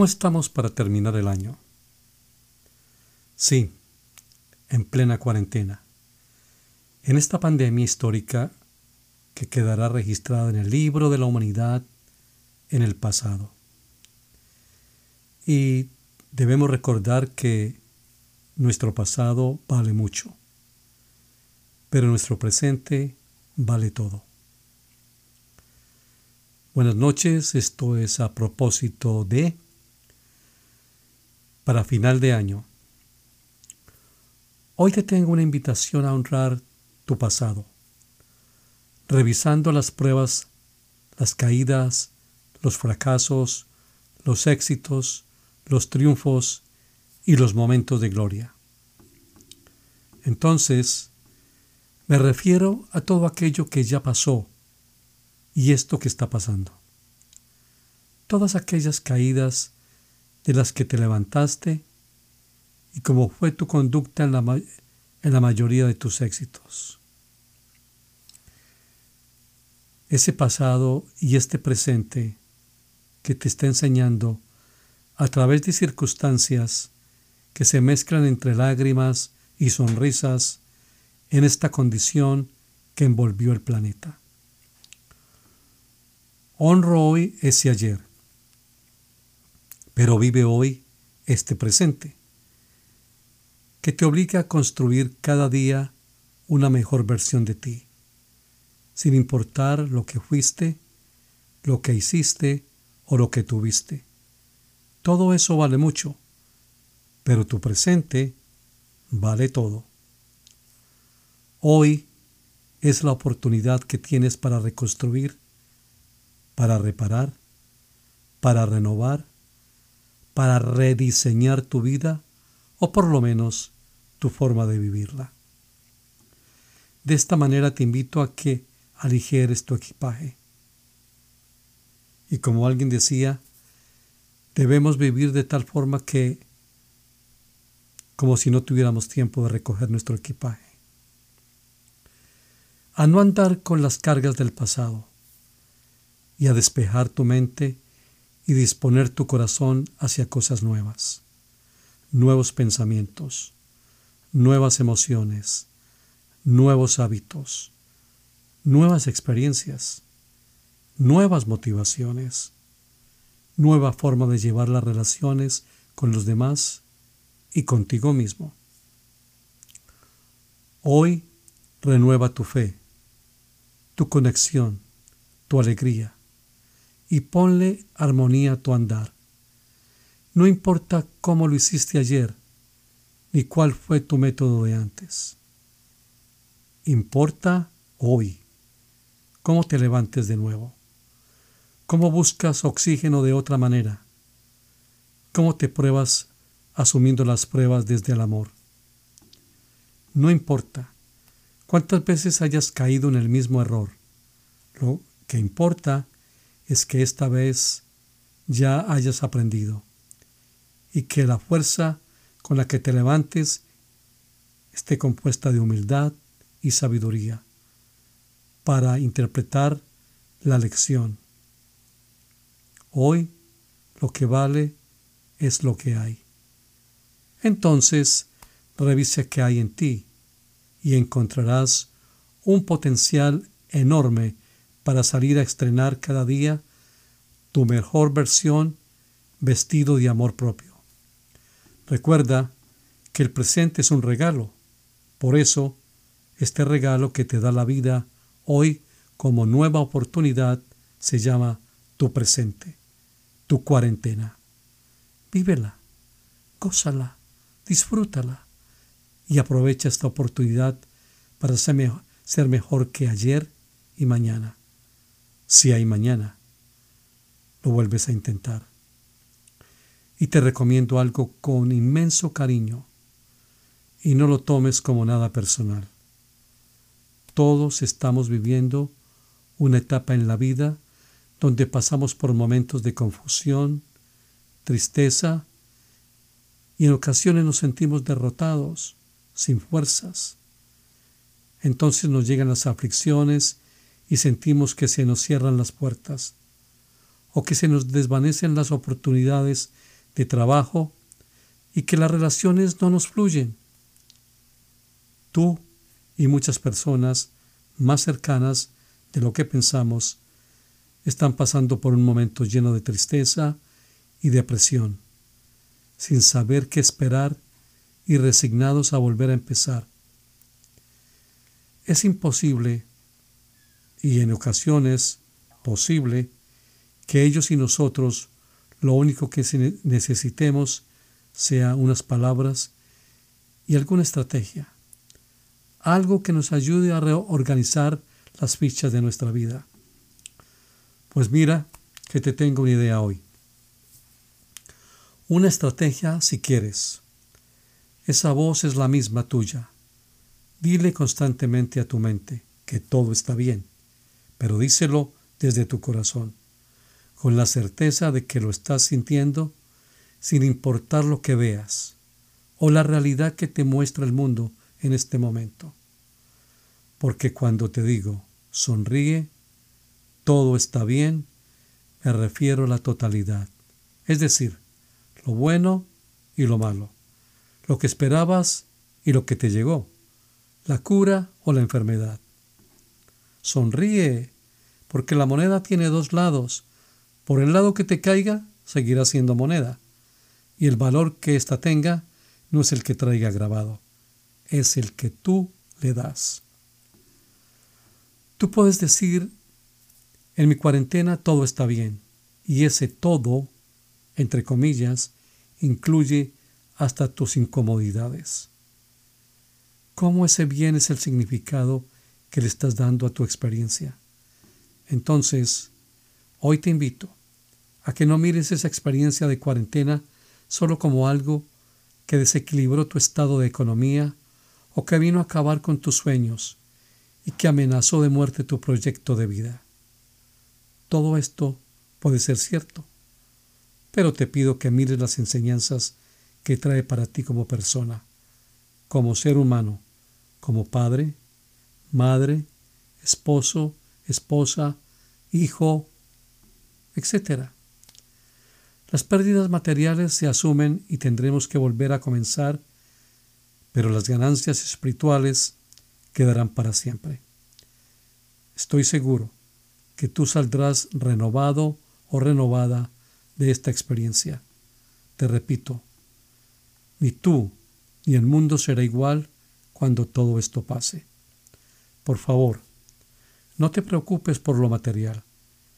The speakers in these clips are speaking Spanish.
¿Cómo estamos para terminar el año? Sí, en plena cuarentena. En esta pandemia histórica que quedará registrada en el libro de la humanidad en el pasado. Y debemos recordar que nuestro pasado vale mucho, pero nuestro presente vale todo. Buenas noches, esto es a propósito de para final de año. Hoy te tengo una invitación a honrar tu pasado, revisando las pruebas, las caídas, los fracasos, los éxitos, los triunfos y los momentos de gloria. Entonces, me refiero a todo aquello que ya pasó y esto que está pasando. Todas aquellas caídas de las que te levantaste y cómo fue tu conducta en la, en la mayoría de tus éxitos. Ese pasado y este presente que te está enseñando a través de circunstancias que se mezclan entre lágrimas y sonrisas en esta condición que envolvió el planeta. Honro hoy ese ayer, pero vive hoy este presente, que te obliga a construir cada día una mejor versión de ti, sin importar lo que fuiste, lo que hiciste o lo que tuviste. Todo eso vale mucho, pero tu presente vale todo. Hoy es la oportunidad que tienes para reconstruir, para reparar, para renovar, para rediseñar tu vida o por lo menos tu forma de vivirla. De esta manera te invito a que aligeres tu equipaje. Y como alguien decía, debemos vivir de tal forma que, como si no tuviéramos tiempo de recoger nuestro equipaje. A no andar con las cargas del pasado y a despejar tu mente y disponer tu corazón hacia cosas nuevas, nuevos pensamientos, nuevas emociones, nuevos hábitos, nuevas experiencias, nuevas motivaciones, nueva forma de llevar las relaciones con los demás y contigo mismo. Hoy renueva tu fe, tu conexión, tu alegría y ponle armonía a tu andar. No importa cómo lo hiciste ayer, ni cuál fue tu método de antes. Importa hoy cómo te levantes de nuevo, cómo buscas oxígeno de otra manera, cómo te pruebas asumiendo las pruebas desde el amor. No importa cuántas veces hayas caído en el mismo error, lo que importa es que esta vez ya hayas aprendido y que la fuerza con la que te levantes esté compuesta de humildad y sabiduría para interpretar la lección. Hoy lo que vale es lo que hay. Entonces, revise qué hay en ti y encontrarás un potencial enorme para salir a estrenar cada día tu mejor versión vestido de amor propio. Recuerda que el presente es un regalo. Por eso, este regalo que te da la vida hoy como nueva oportunidad se llama tu presente, tu cuarentena. Vívela, gózala, disfrútala y aprovecha esta oportunidad para ser mejor, ser mejor que ayer y mañana si hay mañana, lo vuelves a intentar. Y te recomiendo algo con inmenso cariño y no lo tomes como nada personal. Todos estamos viviendo una etapa en la vida donde pasamos por momentos de confusión, tristeza y en ocasiones nos sentimos derrotados, sin fuerzas. Entonces nos llegan las aflicciones y sentimos que se nos cierran las puertas o que se nos desvanecen las oportunidades de trabajo y que las relaciones no nos fluyen. Tú y muchas personas más cercanas de lo que pensamos están pasando por un momento lleno de tristeza y depresión, sin saber qué esperar y resignados a volver a empezar. Es imposible y en ocasiones posible que ellos y nosotros lo único que necesitemos sea unas palabras y alguna estrategia, algo que nos ayude a reorganizar las fichas de nuestra vida. Pues mira que te tengo una idea hoy. Una estrategia si quieres. Esa voz es la misma tuya. Dile constantemente a tu mente que todo está bien, pero díselo desde tu corazón, con la certeza de que lo estás sintiendo sin importar lo que veas o la realidad que te muestra el mundo en este momento. Porque cuando te digo, sonríe, todo está bien, me refiero a la totalidad, es decir, lo bueno y lo malo, lo que esperabas y lo que te llegó, la cura o la enfermedad. Sonríe, porque la moneda tiene dos lados. Por el lado que te caiga, seguirá siendo moneda y el valor que ésta tenga no es el que traiga grabado, es el que tú le das. Tú puedes decir, en mi cuarentena todo está bien, y ese todo, entre comillas, incluye hasta tus incomodidades. ¿Cómo ese bien es el significado que le estás dando a tu experiencia? Entonces, hoy te invito a que no mires esa experiencia de cuarentena solo como algo que desequilibró tu estado de economía o que vino a acabar con tus sueños y que amenazó de muerte tu proyecto de vida. Todo esto puede ser cierto, pero te pido que mires las enseñanzas que trae para ti como persona, como ser humano, como padre, madre, esposo, esposa, hijo, etc. Las pérdidas materiales se asumen y tendremos que volver a comenzar, pero las ganancias espirituales quedarán para siempre. Estoy seguro que tú saldrás renovado o renovada de esta experiencia. Te repito, ni tú ni el mundo será igual cuando todo esto pase. Por favor, no te preocupes por lo material,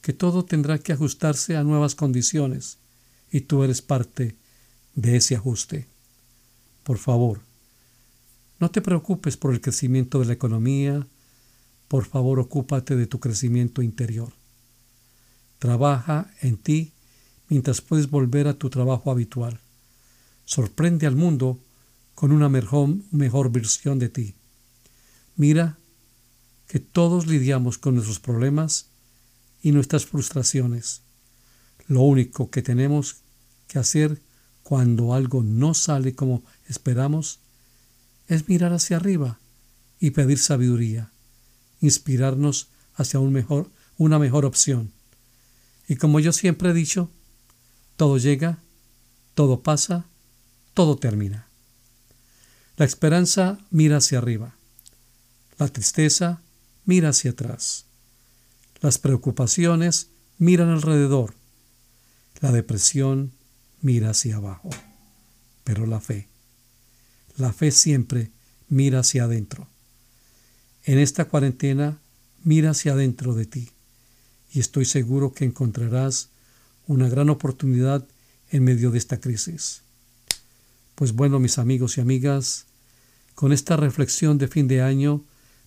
que todo tendrá que ajustarse a nuevas condiciones y tú eres parte de ese ajuste. Por favor, no te preocupes por el crecimiento de la economía, por favor ocúpate de tu crecimiento interior. Trabaja en ti mientras puedes volver a tu trabajo habitual. Sorprende al mundo con una mejor, mejor versión de ti. Mira que todos lidiamos con nuestros problemas y nuestras frustraciones. Lo único que tenemos que hacer cuando algo no sale como esperamos es mirar hacia arriba y pedir sabiduría, inspirarnos hacia una mejor opción. Y como yo siempre he dicho, todo llega, todo pasa, todo termina. La esperanza mira hacia arriba, la tristeza mira hacia atrás, las preocupaciones miran alrededor, la depresión mira hacia abajo. Pero la fe, la fe siempre mira hacia adentro. En esta cuarentena, mira hacia adentro de ti y estoy seguro que encontrarás una gran oportunidad en medio de esta crisis. Pues bueno, mis amigos y amigas, con esta reflexión de fin de año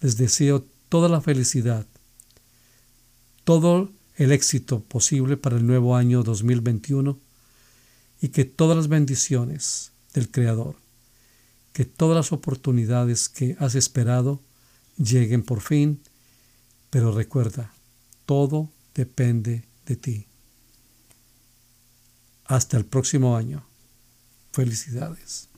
les deseo toda la felicidad, todo el éxito posible para el nuevo año 2021 y que todas las bendiciones del Creador, que todas las oportunidades que has esperado lleguen por fin, pero recuerda, todo depende de ti. Hasta el próximo año. Felicidades.